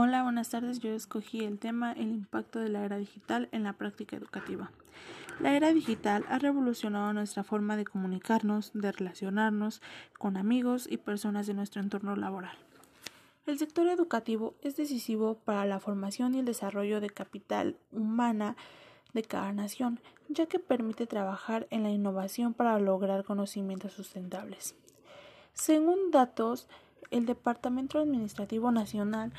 Hola, buenas tardes. Yo escogí el tema El impacto de la era digital en la práctica educativa. La era digital ha revolucionado nuestra forma de comunicarnos, de relacionarnos con amigos y personas de nuestro entorno laboral. El sector educativo es decisivo para la formación y el desarrollo de capital humana de cada nación, ya que permite trabajar en la innovación para lograr conocimientos sustentables. Según datos, el Departamento Administrativo Nacional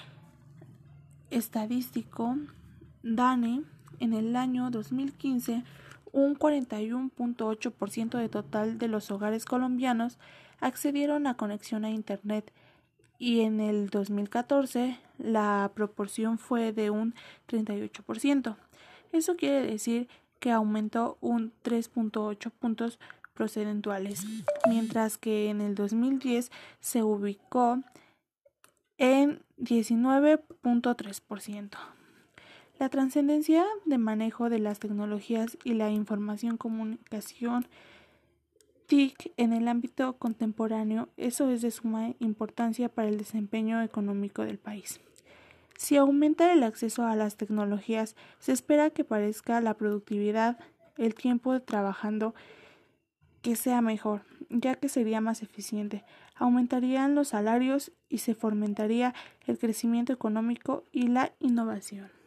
Estadístico DANE en el año 2015 un 41.8% de total de los hogares colombianos accedieron a conexión a Internet y en el 2014 la proporción fue de un 38%. Eso quiere decir que aumentó un 3.8 puntos procentuales, mientras que en el 2010 se ubicó en 19.3%. La trascendencia de manejo de las tecnologías y la información comunicación TIC en el ámbito contemporáneo, eso es de suma importancia para el desempeño económico del país. Si aumenta el acceso a las tecnologías, se espera que parezca la productividad, el tiempo trabajando que sea mejor, ya que sería más eficiente, aumentarían los salarios y se fomentaría el crecimiento económico y la innovación.